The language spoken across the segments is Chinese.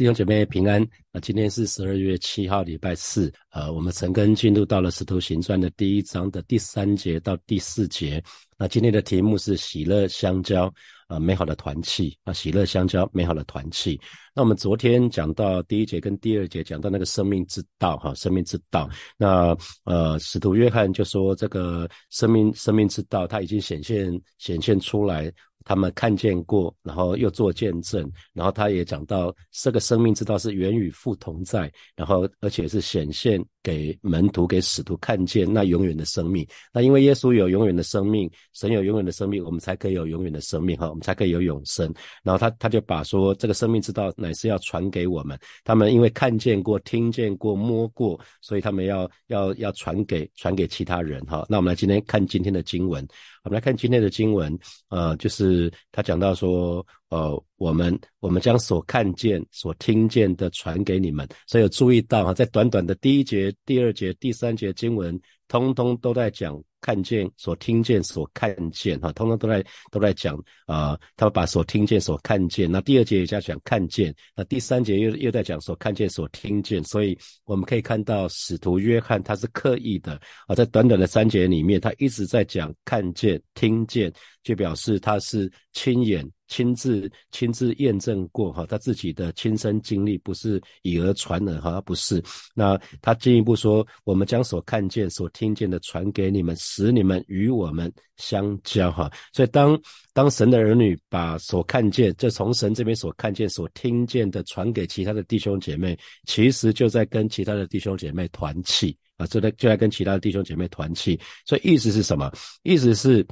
弟兄姐妹平安啊！今天是十二月七号，礼拜四。呃，我们陈根进入到了《使徒行传》的第一章的第三节到第四节。那今天的题目是喜乐相交啊，美好的团契啊，喜乐相交，美好的团契。那我们昨天讲到第一节跟第二节，讲到那个生命之道哈，生命之道。那呃，使徒约翰就说这个生命生命之道，它已经显现显现出来。他们看见过，然后又做见证，然后他也讲到这个生命之道是源与父同在，然后而且是显现给门徒、给使徒看见那永远的生命。那因为耶稣有永远的生命，神有永远的生命，我们才可以有永远的生命哈，我们才可以有永生。然后他他就把说这个生命之道乃是要传给我们，他们因为看见过、听见过、摸过，所以他们要要要传给传给其他人哈。那我们来今天看今天的经文。我们来看今天的经文，呃，就是他讲到说，呃，我们我们将所看见、所听见的传给你们，所以有注意到哈，在短短的第一节、第二节、第三节经文，通通都在讲。看见所听见所看见哈，通通都在都在讲啊，他们把所听见所看见。那第二节也在讲看见，那第三节又又在讲所看见所听见。所以我们可以看到使徒约翰他是刻意的啊，在短短的三节里面，他一直在讲看见、听见，就表示他是亲眼。亲自亲自验证过哈，他自己的亲身经历不是以讹传讹哈，不是。那他进一步说，我们将所看见、所听见的传给你们，使你们与我们相交哈。所以当当神的儿女把所看见，就从神这边所看见、所听见的传给其他的弟兄姐妹，其实就在跟其他的弟兄姐妹团契啊，就在就在跟其他的弟兄姐妹团契。所以意思是什么？意思是。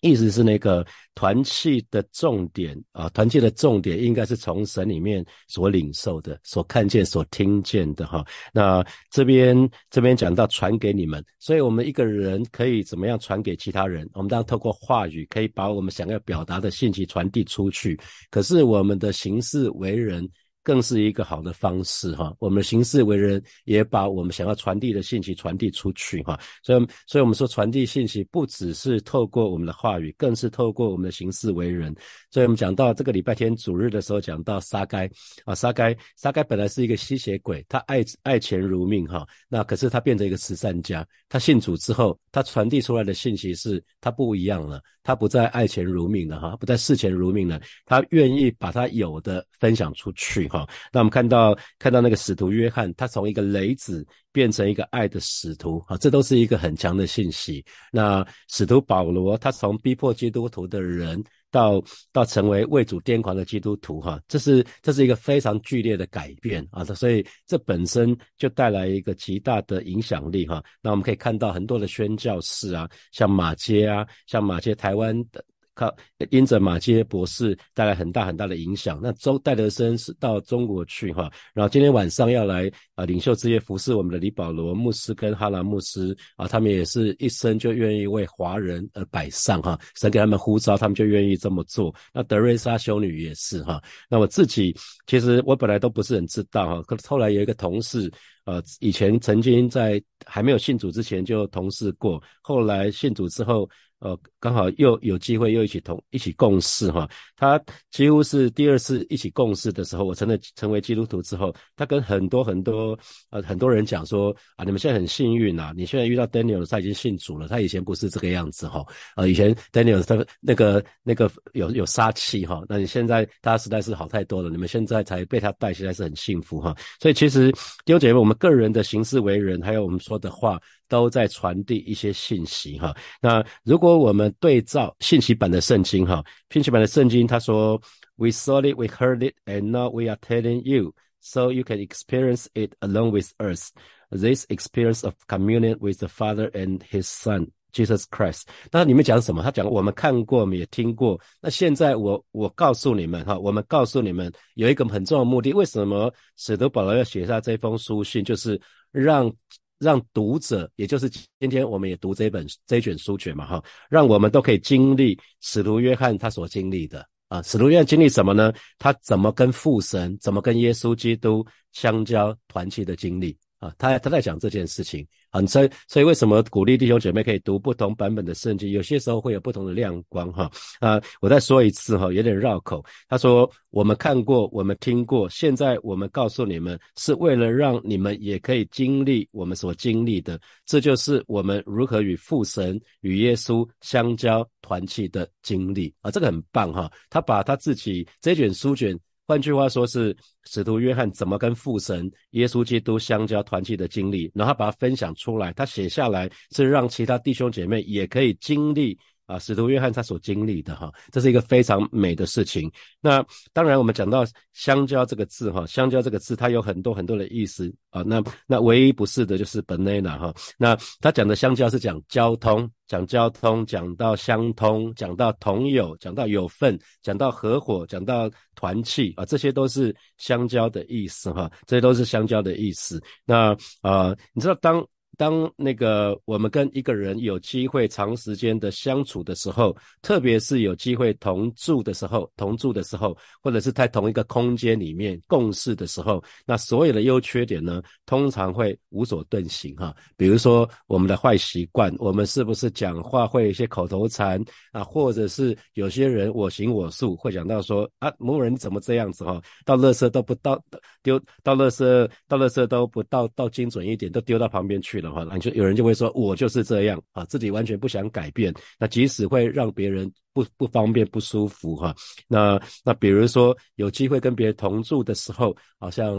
意思是那个团契的重点啊，团契的重点应该是从神里面所领受的、所看见、所听见的哈。那这边这边讲到传给你们，所以我们一个人可以怎么样传给其他人？我们当然透过话语可以把我们想要表达的信息传递出去，可是我们的行事为人。更是一个好的方式哈，我们行事为人也把我们想要传递的信息传递出去哈，所以所以我们说传递信息不只是透过我们的话语，更是透过我们的行事为人。所以我们讲到这个礼拜天主日的时候，讲到撒该啊，撒该撒该本来是一个吸血鬼，他爱爱钱如命哈，那可是他变成一个慈善家，他信主之后，他传递出来的信息是他不一样了，他不再爱钱如命了哈，不再视钱如命了，他愿意把他有的分享出去。哈，那我们看到看到那个使徒约翰，他从一个雷子变成一个爱的使徒，啊，这都是一个很强的信息。那使徒保罗，他从逼迫基督徒的人，到到成为为主癫狂的基督徒，哈，这是这是一个非常剧烈的改变啊，所以这本身就带来一个极大的影响力，哈。那我们可以看到很多的宣教士啊，像马街啊，像马街台湾的。靠，因着马街博士带来很大很大的影响。那周戴德生是到中国去哈，然后今天晚上要来啊，领袖之夜服侍我们的李保罗牧师跟哈兰牧师啊，他们也是一生就愿意为华人而摆上哈，神给他们呼召，他们就愿意这么做。那德瑞莎修女也是哈。那我自己其实我本来都不是很知道哈，可后来有一个同事。呃，以前曾经在还没有信主之前就同事过，后来信主之后，呃，刚好又有机会又一起同一起共事哈。他几乎是第二次一起共事的时候，我成了成为基督徒之后，他跟很多很多呃很多人讲说啊，你们现在很幸运呐，你现在遇到 Daniel 他已经信主了，他以前不是这个样子哈。呃，以前 Daniel 他那个那个有有杀气哈，那你现在他实在是好太多了，你们现在才被他带，现在是很幸福哈。所以其实弟兄姐妹我们。个人的行事为人，还有我们说的话，都在传递一些信息哈。那如果我们对照信息版的圣经哈，信息版的圣经他说：“We saw it, we heard it, and now we are telling you, so you can experience it along with us. This experience of communion with the Father and His Son.” Jesus Christ，那里面讲什么？他讲我们看过，我们也听过。那现在我我告诉你们哈，我们告诉你们有一个很重要的目的。为什么使徒保罗要写下这封书信？就是让让读者，也就是今天我们也读这本这卷书卷嘛哈，让我们都可以经历使徒约翰他所经历的啊。使徒约翰经历什么呢？他怎么跟父神，怎么跟耶稣基督相交团契的经历。啊，他他在讲这件事情啊，所以所以为什么鼓励弟兄姐妹可以读不同版本的圣经？有些时候会有不同的亮光哈啊！我再说一次哈，有点绕口。他说我们看过，我们听过，现在我们告诉你们，是为了让你们也可以经历我们所经历的。这就是我们如何与父神与耶稣相交团契的经历啊！这个很棒哈！他把他自己这卷书卷。换句话说，是使徒约翰怎么跟父神耶稣基督相交团契的经历，然后把它分享出来，他写下来，是让其他弟兄姐妹也可以经历。啊，使徒约翰他所经历的哈，这是一个非常美的事情。那当然，我们讲到香蕉这个字哈，香蕉这个字它有很多很多的意思啊。那那唯一不是的就是 banana 哈。那他讲的香蕉是讲交通，讲交通，讲到相通，讲到同友，讲到有份，讲到合伙，讲到团契啊，这些都是香蕉的意思哈，这些都是香蕉的意思。那啊，你知道当。当那个我们跟一个人有机会长时间的相处的时候，特别是有机会同住的时候，同住的时候，或者是在同一个空间里面共事的时候，那所有的优缺点呢，通常会无所遁形哈。比如说我们的坏习惯，我们是不是讲话会有一些口头禅啊，或者是有些人我行我素，会讲到说啊某人怎么这样子哈，到垃圾都不到丢，到垃圾到垃圾都不到到精准一点，都丢到旁边去了。哈，就有人就会说，我就是这样啊，自己完全不想改变。那即使会让别人不不方便、不舒服哈。那那比如说有机会跟别人同住的时候，好像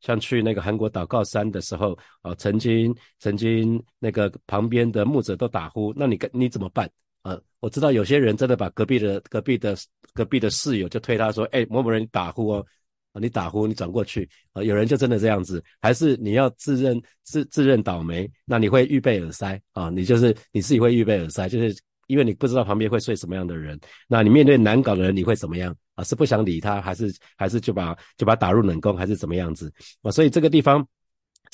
像去那个韩国祷告山的时候啊，曾经曾经那个旁边的牧者都打呼，那你跟你怎么办啊？我知道有些人真的把隔壁的隔壁的隔壁的室友就推他说，哎，某某人打呼哦。啊，你打呼，你转过去啊，有人就真的这样子，还是你要自认自自认倒霉？那你会预备耳塞啊？你就是你自己会预备耳塞，就是因为你不知道旁边会睡什么样的人。那你面对难搞的人，你会怎么样啊？是不想理他，还是还是就把就把打入冷宫，还是怎么样子啊？所以这个地方。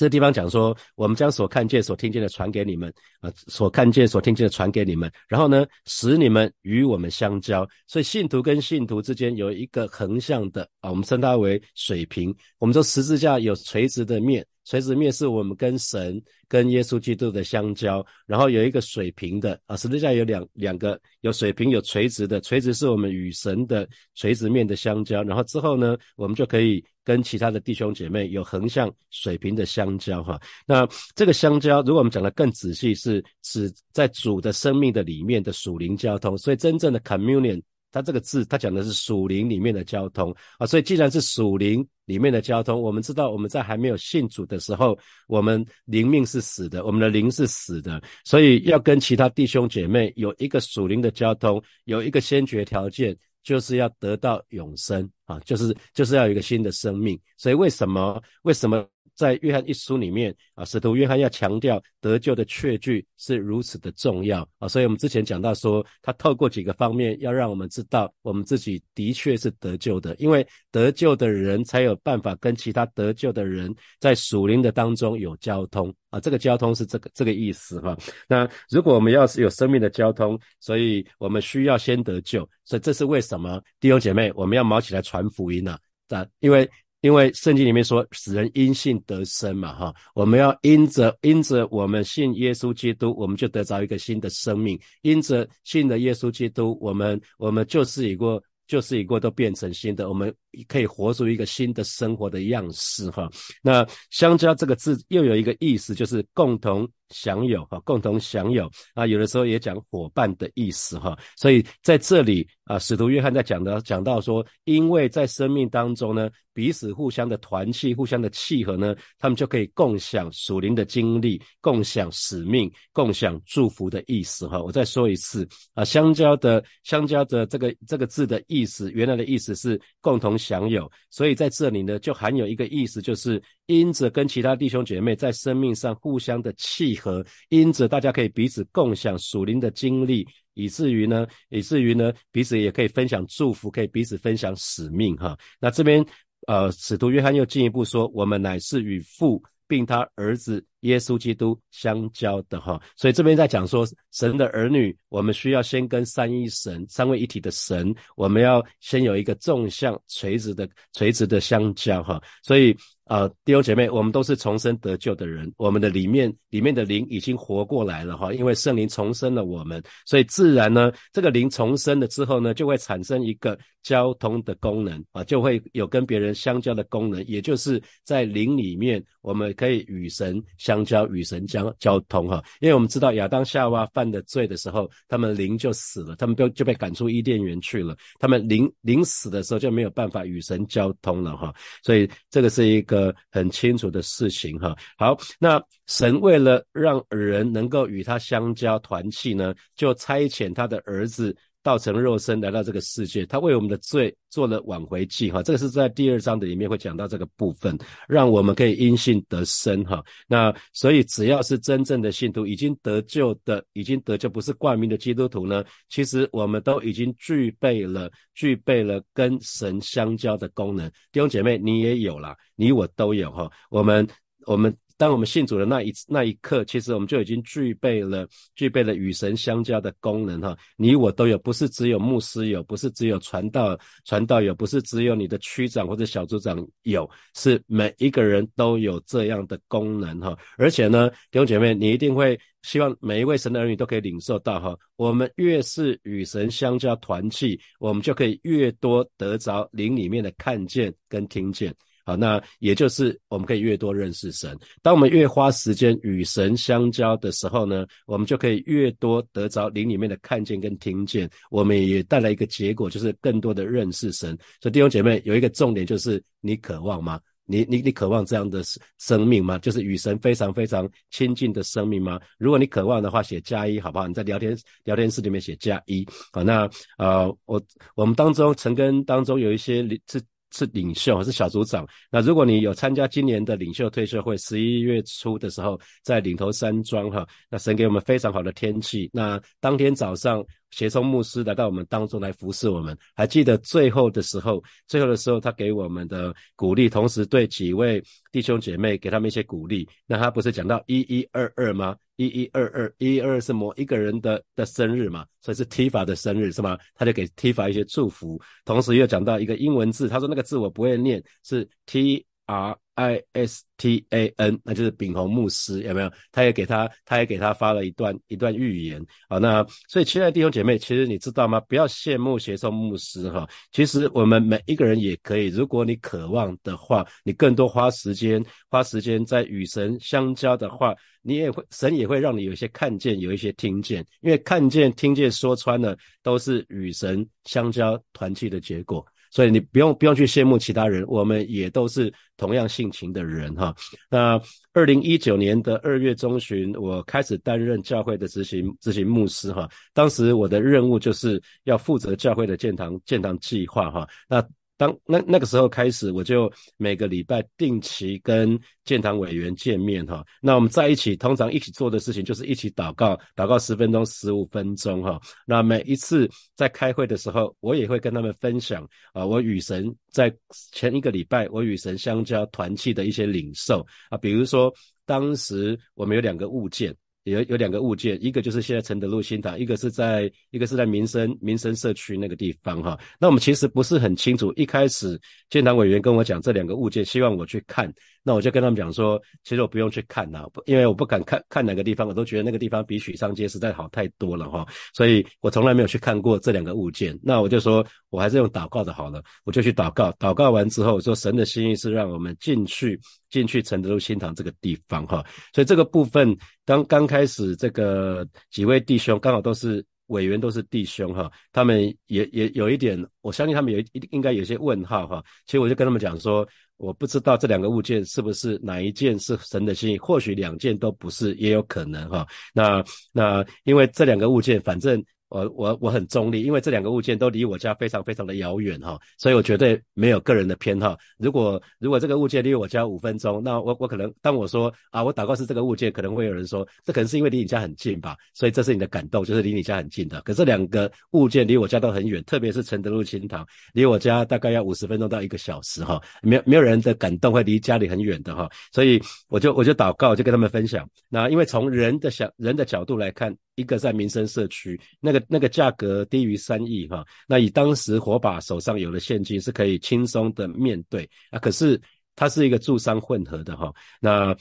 这地方讲说，我们将所看见、所听见的传给你们，啊，所看见、所听见的传给你们，然后呢，使你们与我们相交。所以信徒跟信徒之间有一个横向的啊，我们称它为水平。我们说十字架有垂直的面。垂直面是我们跟神、跟耶稣基督的相交，然后有一个水平的啊，十字架有两两个，有水平有垂直的，垂直是我们与神的垂直面的相交，然后之后呢，我们就可以跟其他的弟兄姐妹有横向水平的相交哈。那这个相交，如果我们讲的更仔细，是指在主的生命的里面的属灵交通，所以真正的 communion。它这个字，它讲的是属灵里面的交通啊，所以既然是属灵里面的交通，我们知道我们在还没有信主的时候，我们灵命是死的，我们的灵是死的，所以要跟其他弟兄姐妹有一个属灵的交通，有一个先决条件，就是要得到永生啊，就是就是要有一个新的生命。所以为什么？为什么？在约翰一书里面啊，使徒约翰要强调得救的确据是如此的重要啊，所以我们之前讲到说，他透过几个方面要让我们知道，我们自己的确是得救的，因为得救的人才有办法跟其他得救的人在属灵的当中有交通啊，这个交通是这个这个意思哈。那如果我们要是有生命的交通，所以我们需要先得救，所以这是为什么弟兄姐妹我们要毛起来传福音呢？啊，因为。因为圣经里面说，使人因信得生嘛，哈，我们要因着因着我们信耶稣基督，我们就得着一个新的生命；因着信的耶稣基督，我们我们就是一个就是一个都变成新的，我们可以活出一个新的生活的样式，哈。那相交这个字又有一个意思，就是共同。享有哈，共同享有啊，有的时候也讲伙伴的意思哈，所以在这里啊，使徒约翰在讲的讲到说，因为在生命当中呢，彼此互相的团契、互相的契合呢，他们就可以共享属灵的经历、共享使命、共享祝福的意思哈。我再说一次啊，相交的相交的这个这个字的意思，原来的意思是共同享有，所以在这里呢，就含有一个意思，就是因着跟其他弟兄姐妹在生命上互相的契。和因此，大家可以彼此共享属灵的经历，以至于呢，以至于呢，彼此也可以分享祝福，可以彼此分享使命哈。那这边呃，使徒约翰又进一步说，我们乃是与父并他儿子耶稣基督相交的哈。所以这边在讲说，神的儿女，我们需要先跟三一神、三位一体的神，我们要先有一个纵向垂直的垂直的相交哈。所以。啊，弟兄姐妹，我们都是重生得救的人，我们的里面里面的灵已经活过来了哈，因为圣灵重生了我们，所以自然呢，这个灵重生了之后呢，就会产生一个交通的功能啊，就会有跟别人相交的功能，也就是在灵里面，我们可以与神相相交，与神交交通哈，因为我们知道亚当夏娃犯的罪的时候，他们灵就死了，他们就就被赶出伊甸园去了，他们灵灵死的时候就没有办法与神交通了哈，所以这个是一个。很清楚的事情哈，好，那神为了让人能够与他相交团契呢，就差遣他的儿子。道成肉身来到这个世界，他为我们的罪做了挽回祭哈，这个是在第二章的里面会讲到这个部分，让我们可以因信得生哈。那所以只要是真正的信徒，已经得救的，已经得救不是冠名的基督徒呢，其实我们都已经具备了具备了跟神相交的功能。弟兄姐妹，你也有啦，你我都有哈。我们我们。当我们信主的那一那一刻，其实我们就已经具备了具备了与神相交的功能哈。你我都有，不是只有牧师有，不是只有传道传道有，不是只有你的区长或者小组长有，是每一个人都有这样的功能哈。而且呢，弟兄姐妹，你一定会希望每一位神的儿女都可以领受到哈。我们越是与神相交团契，我们就可以越多得着灵里面的看见跟听见。好，那也就是我们可以越多认识神。当我们越花时间与神相交的时候呢，我们就可以越多得着灵里面的看见跟听见。我们也带来一个结果，就是更多的认识神。所以弟兄姐妹有一个重点，就是你渴望吗？你你你渴望这样的生命吗？就是与神非常非常亲近的生命吗？如果你渴望的话，写加一好不好？你在聊天聊天室里面写加一。好，那呃，我我们当中陈根当中有一些是。是领袖，是小组长。那如果你有参加今年的领袖退休会，十一月初的时候在领头山庄哈，那神给我们非常好的天气。那当天早上。协聪牧师来到我们当中来服侍我们，还记得最后的时候，最后的时候他给我们的鼓励，同时对几位弟兄姐妹给他们一些鼓励。那他不是讲到一一二二吗？一一二二，一二是某一个人的的生日嘛，所以是 T 法的生日是吗？他就给 T 法一些祝福，同时又讲到一个英文字，他说那个字我不会念，是 T R。I S T A N，那就是秉宏牧师，有没有？他也给他，他也给他发了一段一段预言。啊，那所以亲爱的弟兄姐妹，其实你知道吗？不要羡慕协送牧师哈。其实我们每一个人也可以，如果你渴望的话，你更多花时间，花时间在与神相交的话，你也会神也会让你有一些看见，有一些听见。因为看见、听见、说穿了，都是与神相交团契的结果。所以你不用不用去羡慕其他人，我们也都是同样性情的人哈。那二零一九年的二月中旬，我开始担任教会的执行执行牧师哈。当时我的任务就是要负责教会的建堂建堂计划哈。那当那那个时候开始，我就每个礼拜定期跟建堂委员见面哈。那我们在一起，通常一起做的事情就是一起祷告，祷告十分钟、十五分钟哈。那每一次在开会的时候，我也会跟他们分享啊，我与神在前一个礼拜我与神相交团契的一些领受啊，比如说当时我们有两个物件。有有两个物件，一个就是现在承德路新塘，一个是在一个是在民生民生社区那个地方哈。那我们其实不是很清楚，一开始建堂委员跟我讲这两个物件，希望我去看。那我就跟他们讲说，其实我不用去看呐，因为我不敢看看哪个地方，我都觉得那个地方比许上街实在好太多了哈，所以我从来没有去看过这两个物件。那我就说我还是用祷告的好了，我就去祷告，祷告完之后说神的心意是让我们进去进去承德路新堂这个地方哈，所以这个部分刚刚开始这个几位弟兄刚好都是。委员都是弟兄哈，他们也也有一点，我相信他们有一应该有些问号哈。其实我就跟他们讲说，我不知道这两个物件是不是哪一件是神的心意，或许两件都不是，也有可能哈。那那因为这两个物件，反正我我我很中立，因为这两个物件都离我家非常非常的遥远哈，所以我绝对没有个人的偏好。如果如果这个物件离我家五分钟，那我我可能当我说啊，我祷告是这个物件，可能会有人说，这可能是因为离你家很近吧，所以这是你的感动，就是离你家很近的。可这两个物件离我家都很远，特别是承德路清堂，离我家大概要五十分钟到一个小时哈，没有没有人的感动会离家里很远的哈，所以我就我就祷告，就跟他们分享。那因为从人的想人的角度来看。一个在民生社区，那个那个价格低于三亿哈，那以当时火把手上有的现金是可以轻松的面对啊，可是它是一个住商混合的哈，那。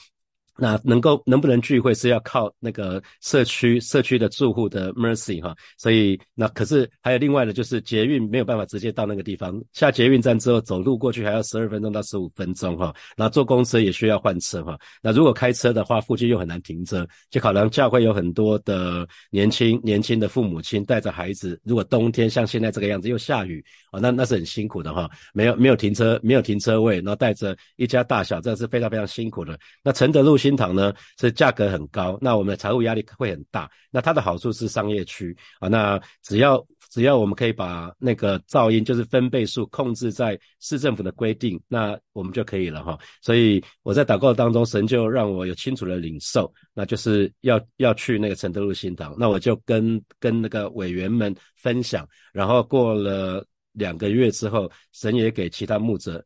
那能够能不能聚会是要靠那个社区社区的住户的 mercy 哈，所以那可是还有另外的，就是捷运没有办法直接到那个地方，下捷运站之后走路过去还要十二分钟到十五分钟哈，那坐公车也需要换车哈，那如果开车的话，附近又很难停车，就考量教会有很多的年轻年轻的父母亲带着孩子，如果冬天像现在这个样子又下雨啊，那那是很辛苦的哈，没有没有停车没有停车位，然后带着一家大小，这是非常非常辛苦的。那承德路新新塘呢是价格很高，那我们的财务压力会很大。那它的好处是商业区啊，那只要只要我们可以把那个噪音就是分贝数控制在市政府的规定，那我们就可以了哈。所以我在祷告当中，神就让我有清楚的领受，那就是要要去那个承德路新塘。那我就跟跟那个委员们分享，然后过了两个月之后，神也给其他牧者。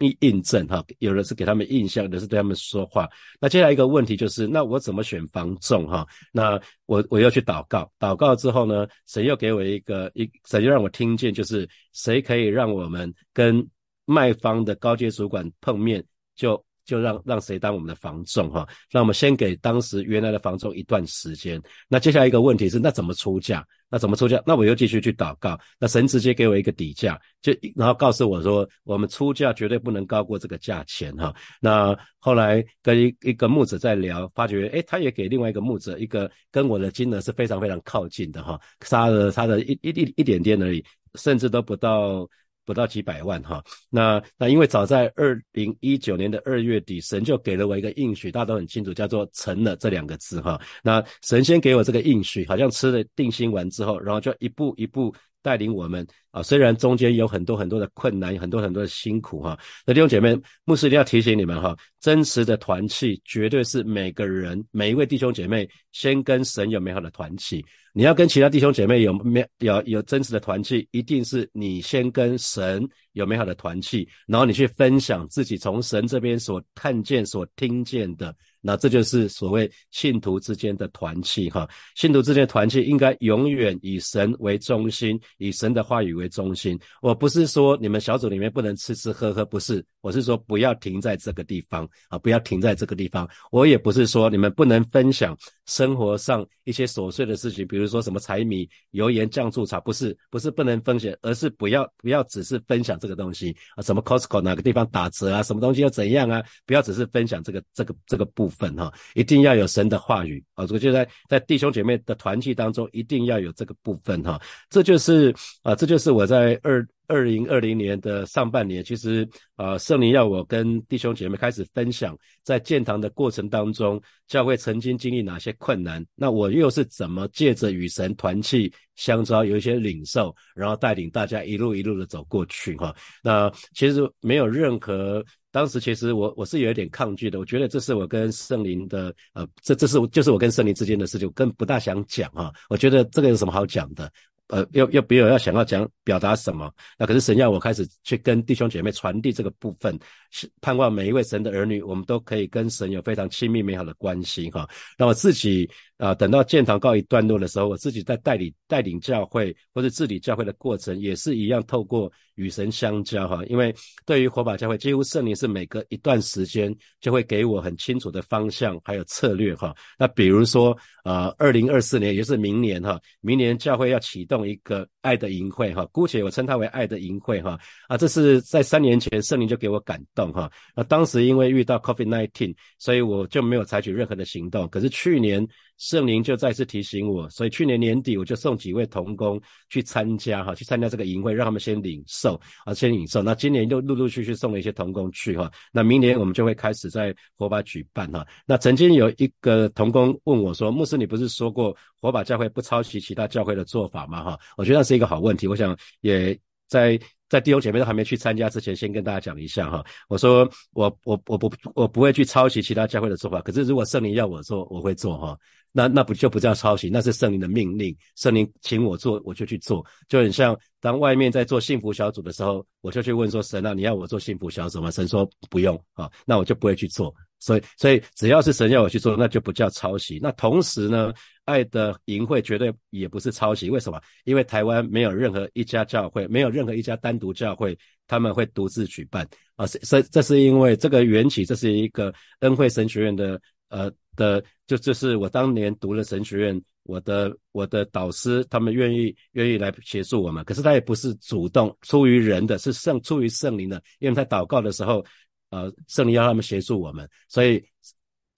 印印证哈，有的是给他们印象，有的是对他们说话。那接下来一个问题就是，那我怎么选房仲哈？那我我要去祷告，祷告之后呢，神又给我一个一，神又让我听见，就是谁可以让我们跟卖方的高阶主管碰面，就就让让谁当我们的房仲哈？那我们先给当时原来的房仲一段时间。那接下来一个问题是，那怎么出价？那怎么出价？那我又继续去祷告。那神直接给我一个底价，就然后告诉我说，我们出价绝对不能高过这个价钱哈。那后来跟一一个牧者在聊，发觉诶，他也给另外一个牧者一个跟我的金额是非常非常靠近的哈，差了差了一一一一点点而已，甚至都不到。不到几百万哈，那那因为早在二零一九年的二月底，神就给了我一个应许，大家都很清楚，叫做成了这两个字哈。那神先给我这个应许，好像吃了定心丸之后，然后就一步一步带领我们啊。虽然中间有很多很多的困难，很多很多的辛苦哈。那弟兄姐妹，牧师一定要提醒你们哈，真实的团契绝对是每个人每一位弟兄姐妹先跟神有美好的团契。你要跟其他弟兄姐妹有没有有真实的团契，一定是你先跟神有美好的团契，然后你去分享自己从神这边所看见、所听见的。那这就是所谓信徒之间的团契哈，信徒之间的团契应该永远以神为中心，以神的话语为中心。我不是说你们小组里面不能吃吃喝喝，不是，我是说不要停在这个地方啊，不要停在这个地方。我也不是说你们不能分享生活上一些琐碎的事情，比如说什么柴米油盐酱醋茶，不是，不是不能分享，而是不要不要只是分享这个东西啊，什么 Costco 哪个地方打折啊，什么东西又怎样啊，不要只是分享这个这个这个部分。分哈，一定要有神的话语啊！这个就在在弟兄姐妹的团契当中，一定要有这个部分哈。这就是啊，这就是我在二二零二零年的上半年，其实啊，圣灵要我跟弟兄姐妹开始分享，在建堂的过程当中，教会曾经经历哪些困难，那我又是怎么借着与神团契相招，有一些领受，然后带领大家一路一路的走过去哈。那其实没有任何。当时其实我我是有一点抗拒的，我觉得这是我跟圣灵的呃，这这是就是我跟圣灵之间的事情，我更不大想讲啊。我觉得这个有什么好讲的？呃，又又没有要想要讲表达什么？那可是神要我开始去跟弟兄姐妹传递这个部分，是盼望每一位神的儿女，我们都可以跟神有非常亲密美好的关系哈。那我自己。啊，等到建堂告一段落的时候，我自己在带领带领教会或者治理教会的过程，也是一样透过与神相交哈。因为对于火把教会，几乎圣灵是每隔一段时间就会给我很清楚的方向还有策略哈。那比如说，呃，二零二四年也就是明年哈，明年教会要启动一个爱的营会哈，姑且我称它为爱的营会哈。啊，这是在三年前圣灵就给我感动哈。那当时因为遇到 COVID nineteen，所以我就没有采取任何的行动。可是去年。圣灵就再次提醒我，所以去年年底我就送几位童工去参加哈，去参加这个营会，让他们先领受啊，先领受。那今年又陆陆续续送了一些童工去哈，那明年我们就会开始在火把举办哈。那曾经有一个童工问我说：“牧师，你不是说过火把教会不抄袭其他教会的做法吗？哈，我觉得那是一个好问题。我想也在在弟兄姐妹都还没去参加之前，先跟大家讲一下哈。我说我我我不我不会去抄袭其他教会的做法，可是如果圣灵要我做，我会做哈。那那不就不叫抄袭，那是圣灵的命令，圣灵请我做，我就去做，就很像当外面在做幸福小组的时候，我就去问说神啊，你要我做幸福小组吗？神说不用啊，那我就不会去做。所以，所以只要是神要我去做，那就不叫抄袭。那同时呢，爱的营会绝对也不是抄袭。为什么？因为台湾没有任何一家教会，没有任何一家单独教会，他们会独自举办啊。这这是因为这个缘起，这是一个恩惠神学院的呃。的就就是我当年读了神学院，我的我的导师他们愿意愿意来协助我们，可是他也不是主动出于人的，是圣出于圣灵的，因为他祷告的时候，呃，圣灵要他们协助我们，所以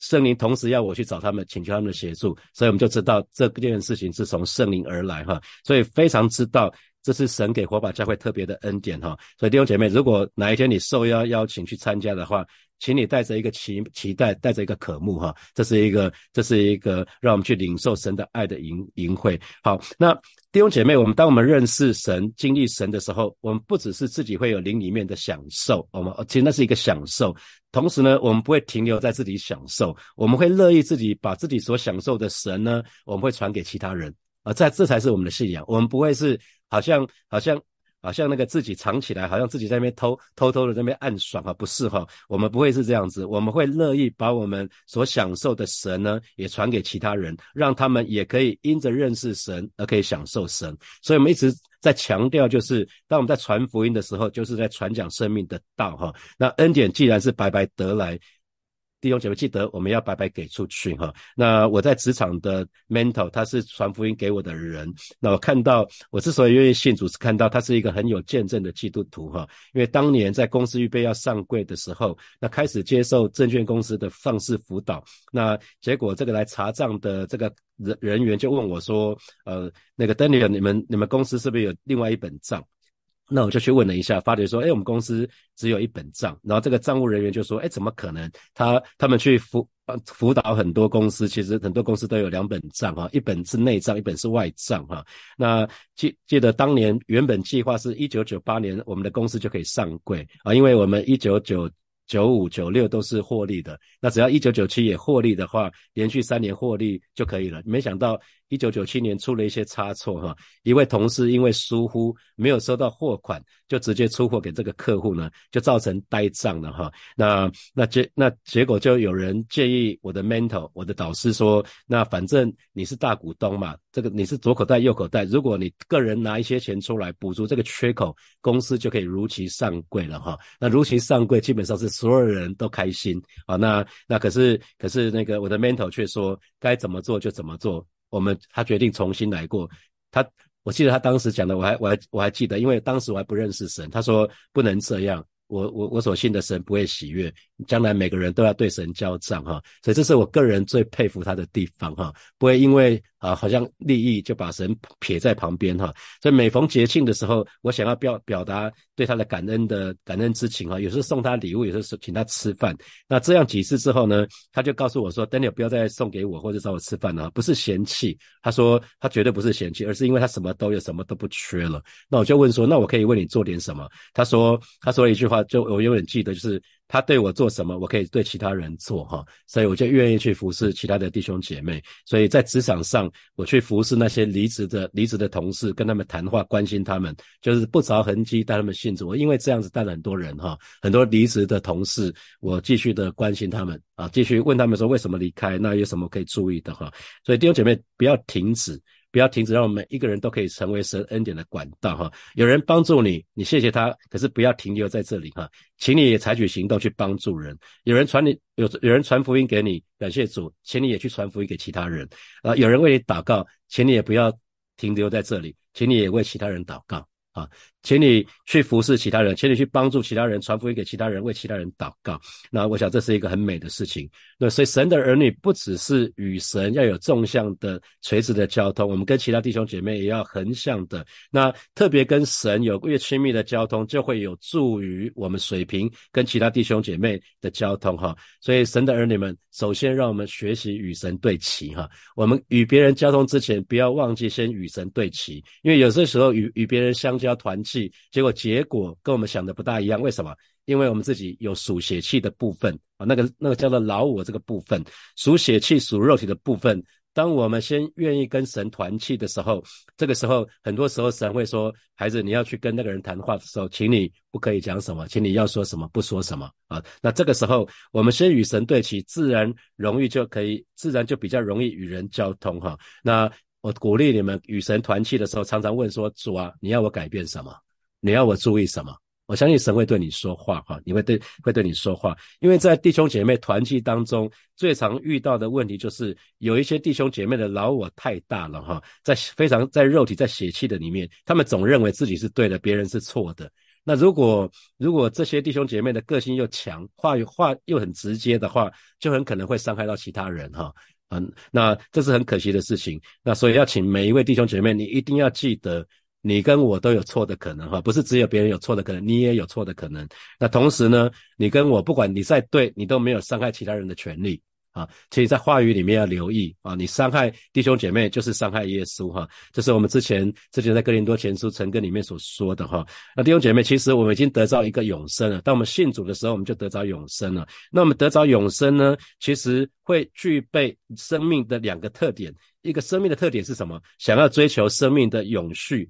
圣灵同时要我去找他们，请求他们的协助，所以我们就知道这件事情是从圣灵而来哈，所以非常知道这是神给火把教会特别的恩典哈，所以弟兄姐妹，如果哪一天你受邀邀请去参加的话。请你带着一个期期待，带着一个渴慕，哈，这是一个，这是一个让我们去领受神的爱的淫淫会。好，那弟兄姐妹，我们当我们认识神、经历神的时候，我们不只是自己会有灵里面的享受，我们其实那是一个享受。同时呢，我们不会停留在自己享受，我们会乐意自己把自己所享受的神呢，我们会传给其他人啊，在这才是我们的信仰。我们不会是好像好像。好像那个自己藏起来，好像自己在那边偷偷偷的在那边暗爽啊，不是哈？我们不会是这样子，我们会乐意把我们所享受的神呢，也传给其他人，让他们也可以因着认识神而可以享受神。所以我们一直在强调，就是当我们在传福音的时候，就是在传讲生命的道哈。那恩典既然是白白得来。弟兄姐妹，记得我们要白白给出去哈。那我在职场的 mentor，他是传福音给我的人。那我看到，我之所以愿意信主，是看到他是一个很有见证的基督徒哈。因为当年在公司预备要上柜的时候，那开始接受证券公司的放肆辅导，那结果这个来查账的这个人人员就问我说：“呃，那个 Daniel，你们你们公司是不是有另外一本账？”那我就去问了一下，发觉说，哎，我们公司只有一本账。然后这个账务人员就说，哎，怎么可能？他他们去辅辅导很多公司，其实很多公司都有两本账哈，一本是内账，一本是外账哈。那记记得当年原本计划是一九九八年我们的公司就可以上柜啊，因为我们一九九九五九六都是获利的，那只要一九九七也获利的话，连续三年获利就可以了。没想到。一九九七年出了一些差错哈，一位同事因为疏忽没有收到货款，就直接出货给这个客户呢，就造成呆账了哈。那那结那结果就有人建议我的 mentor，我的导师说，那反正你是大股东嘛，这个你是左口袋右口袋，如果你个人拿一些钱出来补足这个缺口，公司就可以如期上柜了哈。那如期上柜基本上是所有人都开心啊。那那可是可是那个我的 mentor 却说该怎么做就怎么做。我们他决定重新来过，他我记得他当时讲的，我还我还我还记得，因为当时我还不认识神，他说不能这样，我我我所信的神不会喜悦，将来每个人都要对神交账哈，所以这是我个人最佩服他的地方哈，不会因为。啊，好像利益就把神撇在旁边哈，所以每逢节庆的时候，我想要表表达对他的感恩的感恩之情哈，有时候送他礼物，有时候请他吃饭。那这样几次之后呢，他就告诉我说：“Daniel，不要再送给我或者找我吃饭了，不是嫌弃。”他说他绝对不是嫌弃，而是因为他什么都有，什么都不缺了。那我就问说：“那我可以为你做点什么？”他说他说了一句话，就我永远记得，就是。他对我做什么，我可以对其他人做哈，所以我就愿意去服侍其他的弟兄姐妹。所以在职场上，我去服侍那些离职的离职的同事，跟他们谈话，关心他们，就是不着痕迹带他们信主。我因为这样子带了很多人哈，很多离职的同事，我继续的关心他们啊，继续问他们说为什么离开，那有什么可以注意的哈。所以弟兄姐妹不要停止。不要停止，让我们每一个人都可以成为神恩典的管道哈。有人帮助你，你谢谢他，可是不要停留在这里哈，请你也采取行动去帮助人。有人传你有有人传福音给你，感谢主，请你也去传福音给其他人啊。有人为你祷告，请你也不要停留在这里，请你也为其他人祷告啊。请你去服侍其他人，请你去帮助其他人，传福音给其他人，为其他人祷告。那我想这是一个很美的事情。那所以神的儿女不只是与神要有纵向的垂直的交通，我们跟其他弟兄姐妹也要横向的。那特别跟神有越亲密的交通，就会有助于我们水平跟其他弟兄姐妹的交通哈。所以神的儿女们，首先让我们学习与神对齐哈。我们与别人交通之前，不要忘记先与神对齐，因为有些时候与与别人相交团契，结果结果跟我们想的不大一样。为什么？因为我们自己有属血气的部分啊，那个那个叫做老我这个部分，属血气、属肉体的部分。当我们先愿意跟神团契的时候，这个时候很多时候神会说：“孩子，你要去跟那个人谈话的时候，请你不可以讲什么，请你要说什么，不说什么啊。”那这个时候我们先与神对齐，自然容易就可以，自然就比较容易与人交通哈。那我鼓励你们与神团契的时候，常常问说：“主啊，你要我改变什么？你要我注意什么？”我相信神会对你说话，哈，你会对会对你说话，因为在弟兄姐妹团契当中，最常遇到的问题就是有一些弟兄姐妹的老我太大了，哈，在非常在肉体在血气的里面，他们总认为自己是对的，别人是错的。那如果如果这些弟兄姐妹的个性又强，话语话又很直接的话，就很可能会伤害到其他人，哈，嗯，那这是很可惜的事情。那所以要请每一位弟兄姐妹，你一定要记得。你跟我都有错的可能哈，不是只有别人有错的可能，你也有错的可能。那同时呢，你跟我不管你再对，你都没有伤害其他人的权利啊。其实，在话语里面要留意啊，你伤害弟兄姐妹就是伤害耶稣哈。这是我们之前之前在哥林多前书成根里面所说的哈。那弟兄姐妹，其实我们已经得到一个永生了。当我们信主的时候，我们就得着永生了。那我们得着永生呢，其实会具备生命的两个特点。一个生命的特点是什么？想要追求生命的永续。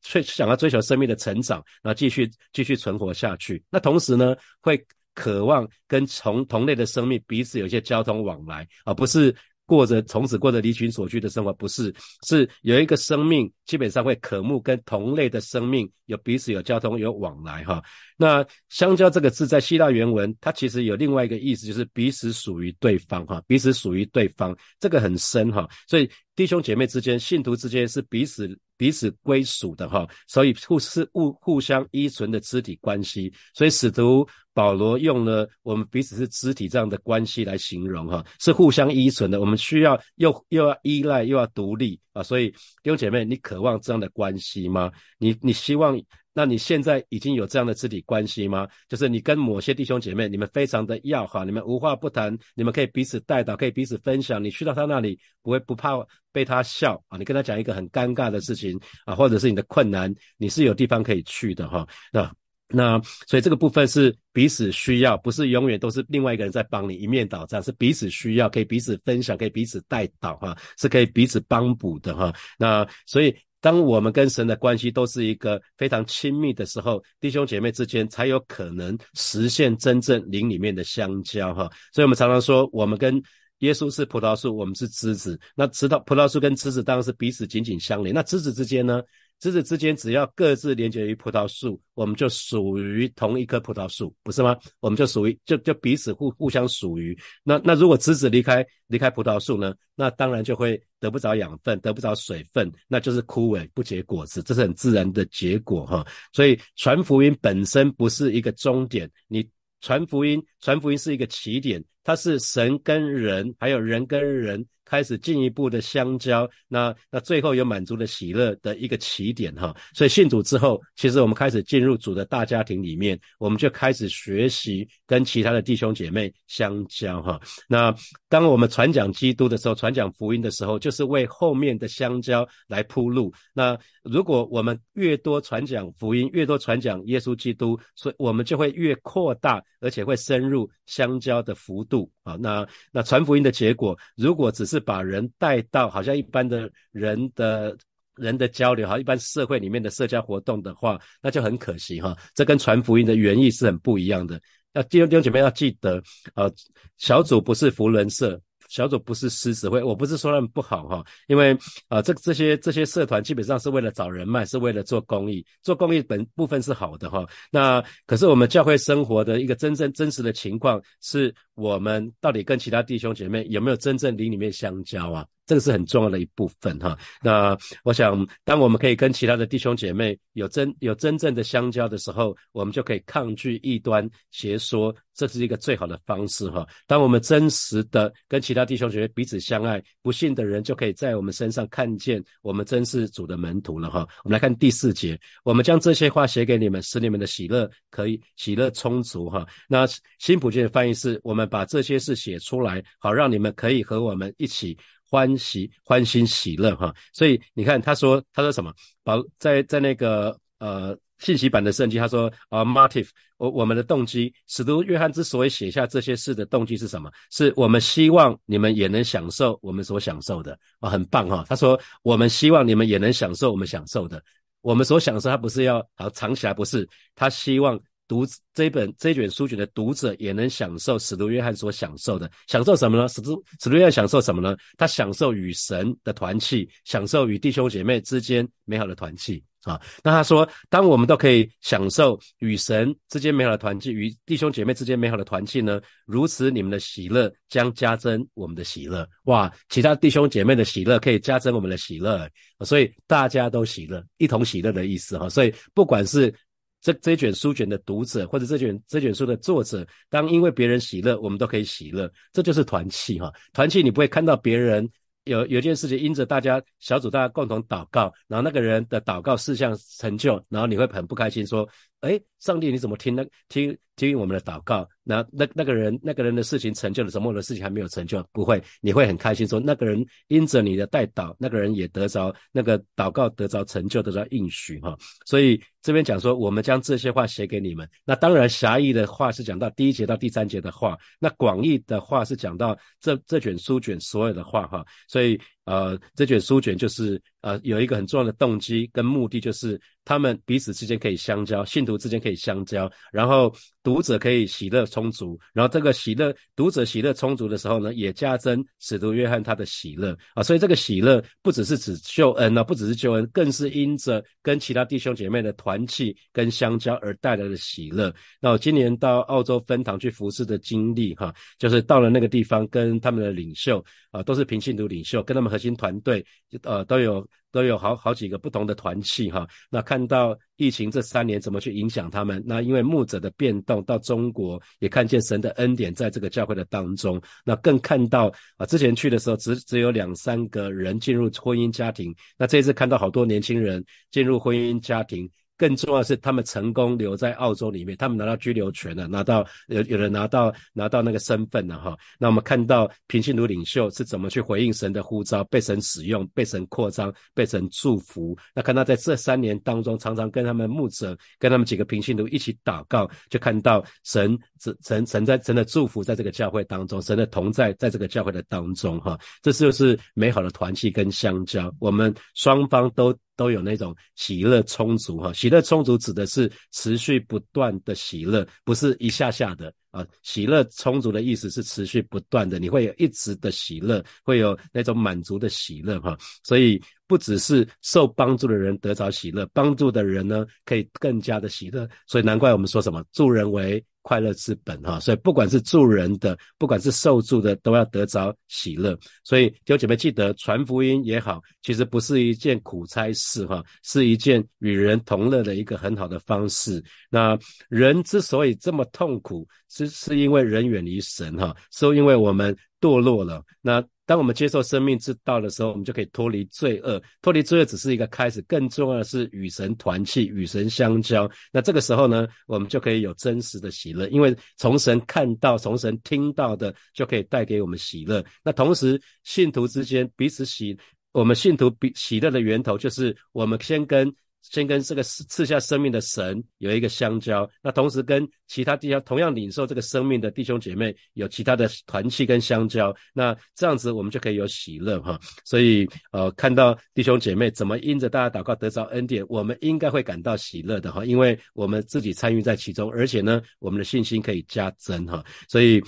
追想要追求生命的成长，然后继续继续存活下去。那同时呢，会渴望跟同同类的生命彼此有一些交通往来，而不是。过着从此过着离群所居的生活，不是是有一个生命，基本上会渴慕跟同类的生命有彼此有交通有往来哈。那相交这个字在希腊原文，它其实有另外一个意思，就是彼此属于对方哈，彼此属于对方，这个很深哈。所以弟兄姐妹之间、信徒之间是彼此彼此归属的哈，所以互是互互相依存的肢体关系。所以使徒。保罗用了我们彼此是肢体这样的关系来形容哈，是互相依存的。我们需要又又要依赖又要独立啊，所以弟兄姐妹，你渴望这样的关系吗？你你希望？那你现在已经有这样的肢体关系吗？就是你跟某些弟兄姐妹，你们非常的要好，你们无话不谈，你们可以彼此带导，可以彼此分享。你去到他那里不会不怕被他笑啊？你跟他讲一个很尴尬的事情啊，或者是你的困难，你是有地方可以去的哈。那。那所以这个部分是彼此需要，不是永远都是另外一个人在帮你一面倒这样，是彼此需要，可以彼此分享，可以彼此带导哈，是可以彼此帮补的哈。那所以当我们跟神的关系都是一个非常亲密的时候，弟兄姐妹之间才有可能实现真正灵里面的相交哈。所以我们常常说，我们跟耶稣是葡萄树，我们是枝子。那葡萄葡萄树跟枝子当然是彼此紧紧相连。那枝子之间呢？枝子之间只要各自连接于葡萄树，我们就属于同一棵葡萄树，不是吗？我们就属于就就彼此互互相属于。那那如果枝子离开离开葡萄树呢？那当然就会得不着养分，得不着水分，那就是枯萎不结果子，这是很自然的结果哈。所以传福音本身不是一个终点，你传福音传福音是一个起点，它是神跟人还有人跟人。开始进一步的相交，那那最后有满足的喜乐的一个起点哈。所以信主之后，其实我们开始进入主的大家庭里面，我们就开始学习跟其他的弟兄姐妹相交哈。那当我们传讲基督的时候，传讲福音的时候，就是为后面的相交来铺路。那如果我们越多传讲福音，越多传讲耶稣基督，所以我们就会越扩大，而且会深入相交的幅度度啊。那那传福音的结果，如果只是把人带到好像一般的人的人的交流，哈，一般社会里面的社交活动的话，那就很可惜哈。这跟传福音的原意是很不一样的。要弟兄姐妹要记得，啊，小组不是福人社。小组不是狮子会，我不是说他们不好哈，因为啊，这这些这些社团基本上是为了找人脉，是为了做公益，做公益本部分是好的哈。那可是我们教会生活的一个真正真实的情况，是我们到底跟其他弟兄姐妹有没有真正灵里面相交啊？这个是很重要的一部分哈。那我想，当我们可以跟其他的弟兄姐妹有真有真正的相交的时候，我们就可以抗拒异端邪说，这是一个最好的方式哈。当我们真实的跟其他弟兄姐妹彼此相爱，不信的人就可以在我们身上看见我们真是主的门徒了哈。我们来看第四节，我们将这些话写给你们，使你们的喜乐可以喜乐充足哈。那新普京的翻译是我们把这些事写出来，好让你们可以和我们一起。欢喜、欢欣、喜乐，哈！所以你看，他说，他说什么？保在在那个呃信息版的圣经，他说啊，motive，我我们的动机，使徒约翰之所以写下这些事的动机是什么？是我们希望你们也能享受我们所享受的啊，很棒哈！他说，我们希望你们也能享受我们享受的，我们所享受，他不是要好藏起来，不是，他希望。读这本这卷书卷的读者也能享受使徒约翰所享受的，享受什么呢？使徒使徒约翰享受什么呢？他享受与神的团契，享受与弟兄姐妹之间美好的团契啊。那他说，当我们都可以享受与神之间美好的团契，与弟兄姐妹之间美好的团契呢？如此，你们的喜乐将加增我们的喜乐。哇，其他弟兄姐妹的喜乐可以加增我们的喜乐，所以大家都喜乐，一同喜乐的意思哈。所以不管是这这卷书卷的读者，或者这卷这卷书的作者，当因为别人喜乐，我们都可以喜乐，这就是团契哈。团契你不会看到别人有有件事情因着大家小组大家共同祷告，然后那个人的祷告事项成就，然后你会很不开心说。哎，上帝，你怎么听那听听我们的祷告？那那那个人那个人的事情成就了，什么我的事情还没有成就？不会，你会很开心，说那个人因着你的带祷，那个人也得着那个祷告得着成就，得着应许哈。所以这边讲说，我们将这些话写给你们。那当然狭义的话是讲到第一节到第三节的话，那广义的话是讲到这这卷书卷所有的话哈。所以呃，这卷书卷就是呃有一个很重要的动机跟目的，就是他们彼此之间可以相交，信徒。之间可以相交，然后读者可以喜乐充足，然后这个喜乐读者喜乐充足的时候呢，也加增使徒约翰他的喜乐啊，所以这个喜乐不只是指救恩呢，不只是救恩，更是因着跟其他弟兄姐妹的团契跟相交而带来的喜乐。那我今年到澳洲分堂去服侍的经历哈，就是到了那个地方跟他们的领袖啊，都是平信徒领袖，跟他们核心团队呃都有。都有好好几个不同的团契哈，那看到疫情这三年怎么去影响他们？那因为牧者的变动，到中国也看见神的恩典在这个教会的当中，那更看到啊，之前去的时候只只有两三个人进入婚姻家庭，那这一次看到好多年轻人进入婚姻家庭。更重要的是，他们成功留在澳洲里面，他们拿到居留权了，拿到有有人拿到拿到那个身份了哈。那我们看到平信徒领袖是怎么去回应神的呼召，被神使用，被神扩张，被神祝福。那看到在这三年当中，常常跟他们牧者、跟他们几个平信徒一起祷告，就看到神神神在神的祝福在这个教会当中，神的同在在这个教会的当中哈。这就是美好的团契跟相交，我们双方都。都有那种喜乐充足哈，喜乐充足指的是持续不断的喜乐，不是一下下的啊。喜乐充足的意思是持续不断的，你会有一直的喜乐，会有那种满足的喜乐哈。所以不只是受帮助的人得着喜乐，帮助的人呢可以更加的喜乐。所以难怪我们说什么助人为。快乐之本哈，所以不管是助人的，不管是受助的，都要得着喜乐。所以弟兄姐妹记得传福音也好，其实不是一件苦差事哈，是一件与人同乐的一个很好的方式。那人之所以这么痛苦，是是因为人远离神哈，是因为我们堕落了。那当我们接受生命之道的时候，我们就可以脱离罪恶。脱离罪恶只是一个开始，更重要的是与神团契、与神相交。那这个时候呢，我们就可以有真实的喜乐，因为从神看到、从神听到的，就可以带给我们喜乐。那同时，信徒之间彼此喜，我们信徒比喜乐的源头就是我们先跟。先跟这个赐下生命的神有一个相交，那同时跟其他弟兄同样领受这个生命的弟兄姐妹有其他的团契跟相交，那这样子我们就可以有喜乐哈。所以呃，看到弟兄姐妹怎么因着大家祷告得着恩典，我们应该会感到喜乐的哈，因为我们自己参与在其中，而且呢，我们的信心可以加增哈，所以。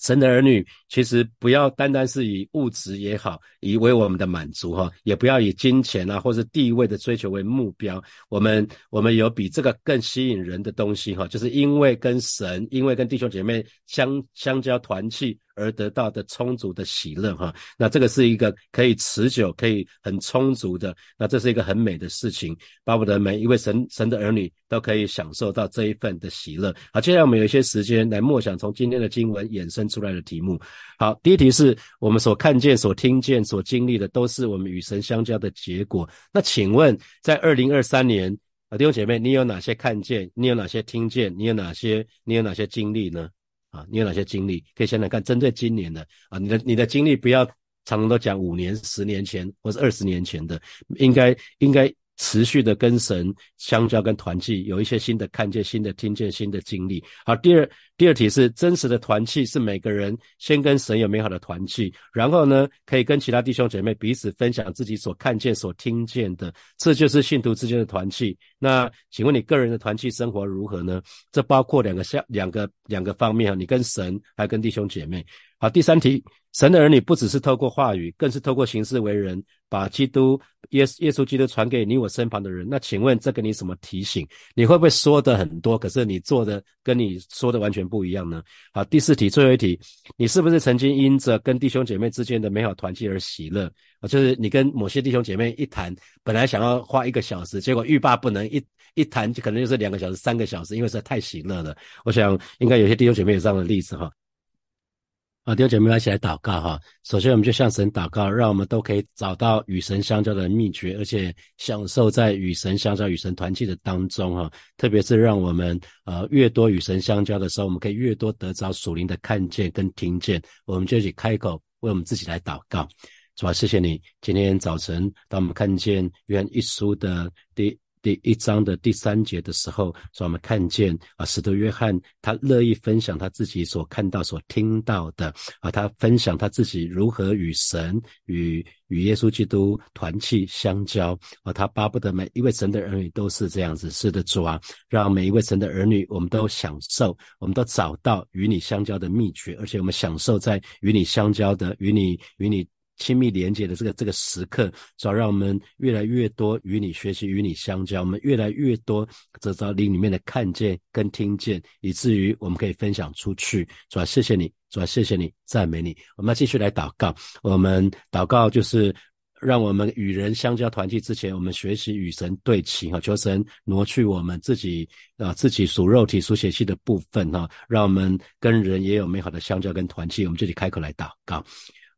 神的儿女其实不要单单是以物质也好，以为我们的满足哈，也不要以金钱啊或者地位的追求为目标。我们我们有比这个更吸引人的东西哈，就是因为跟神，因为跟弟兄姐妹相相交团契而得到的充足的喜乐哈。那这个是一个可以持久、可以很充足的，那这是一个很美的事情，巴不得每一位神神的儿女都可以享受到这一份的喜乐。好，接下来我们有一些时间来默想从今天的经文衍生出来的题目。好，第一题是我们所看见、所听见、所经历的，都是我们与神相交的结果。那请问，在二零二三年？弟兄姐妹，你有哪些看见？你有哪些听见？你有哪些？你有哪些经历呢？啊，你有哪些经历？可以想想看，针对今年的啊，你的你的经历不要常常都讲五年、十年前或是二十年前的，应该应该。持续的跟神相交，跟团契有一些新的看见、新的听见、新的经历。好，第二第二题是真实的团契，是每个人先跟神有美好的团契，然后呢，可以跟其他弟兄姐妹彼此分享自己所看见、所听见的，这就是信徒之间的团契。那请问你个人的团契生活如何呢？这包括两个相两个两个方面啊，你跟神还跟弟兄姐妹。好，第三题。神的儿女不只是透过话语，更是透过行事为人，把基督耶耶稣基督传给你我身旁的人。那请问这给你什么提醒？你会不会说的很多，可是你做的跟你说的完全不一样呢？好，第四题，最后一题，你是不是曾经因着跟弟兄姐妹之间的美好团契而喜乐？啊，就是你跟某些弟兄姐妹一谈，本来想要花一个小时，结果欲罢不能，一一谈就可能就是两个小时、三个小时，因为实在太喜乐了。我想应该有些弟兄姐妹有这样的例子哈。啊，弟兄姐妹，一起来祷告哈。首先，我们就向神祷告，让我们都可以找到与神相交的秘诀，而且享受在与神相交、与神团契的当中哈。特别是让我们呃越多与神相交的时候，我们可以越多得着属灵的看见跟听见。我们就一起开口为我们自己来祷告，主啊，谢谢你今天早晨，当我们看见约翰一书的第。第一章的第三节的时候，说我们看见啊，使徒约翰他乐意分享他自己所看到、所听到的啊，他分享他自己如何与神、与与耶稣基督团契相交啊，他巴不得每一位神的儿女都是这样子。是的，主啊，让每一位神的儿女，我们都享受，我们都找到与你相交的秘诀，而且我们享受在与你相交的、与你与你。亲密连接的这个这个时刻，主要让我们越来越多与你学习，与你相交，我们越来越多得到灵里面的看见跟听见，以至于我们可以分享出去。主要谢谢你，主要谢谢你，赞美你。我们要继续来祷告，我们祷告就是让我们与人相交团契之前，我们学习与神对齐哈，求神挪去我们自己啊自己属肉体属血气的部分哈，让我们跟人也有美好的相交跟团契。我们这里开口来祷告。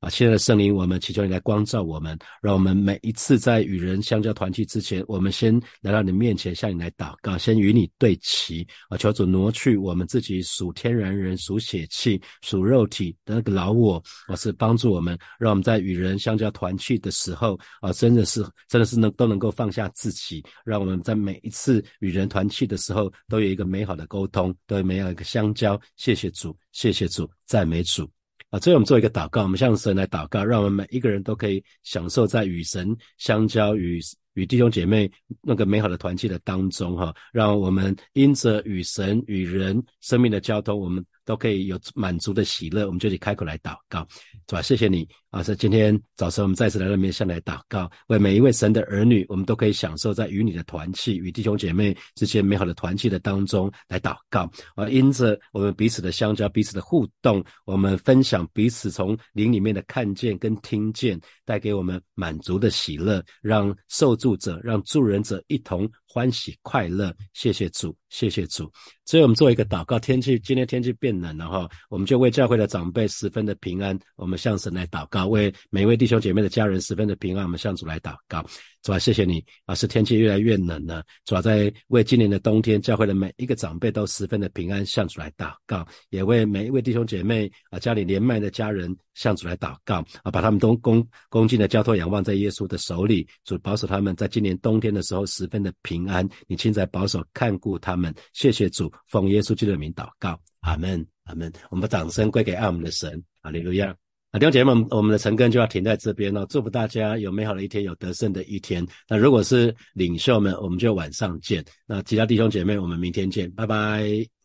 啊，现在的圣灵，我们祈求你来光照我们，让我们每一次在与人相交团契之前，我们先来到你面前，向你来祷告，先与你对齐。啊，求主挪去我们自己属天然人、属血气、属肉体的那个老我，啊，是帮助我们，让我们在与人相交团契的时候，啊，真的是真的是能都能够放下自己，让我们在每一次与人团契的时候，都有一个美好的沟通，都有美好一个相交。谢谢主，谢谢主，赞美主。所以我们做一个祷告，我们向神来祷告，让我们每一个人都可以享受在与神相交、与与弟兄姐妹那个美好的团契的当中，哈，让我们因着与神、与人生命的交通，我们。都可以有满足的喜乐，我们就得开口来祷告，是吧？谢谢你啊！所以今天早晨，我们再次来到面向来祷告，为每一位神的儿女，我们都可以享受在与你的团契、与弟兄姐妹之间美好的团契的当中来祷告啊！因着我们彼此的相交、彼此的互动，我们分享彼此从灵里面的看见跟听见，带给我们满足的喜乐，让受助者、让助人者一同。欢喜快乐，谢谢主，谢谢主。所以我们做一个祷告。天气今天天气变冷了哈，我们就为教会的长辈十分的平安，我们向神来祷告；为每位弟兄姐妹的家人十分的平安，我们向主来祷告。主啊，谢谢你啊！是天气越来越冷了，主啊，在为今年的冬天，教会的每一个长辈都十分的平安，向主来祷告；也为每一位弟兄姐妹啊，家里年迈的家人向主来祷告啊，把他们都恭恭敬的交托仰望在耶稣的手里，主保守他们在今年冬天的时候十分的平安，你亲自保守看顾他们。谢谢主，奉耶稣基督的名祷告，阿门，阿门。我们把掌声归给爱我们的神，哈利路亚。弟兄姐妹们，我们的晨更就要停在这边了。祝福大家有美好的一天，有得胜的一天。那如果是领袖们，我们就晚上见。那其他弟兄姐妹，我们明天见，拜拜。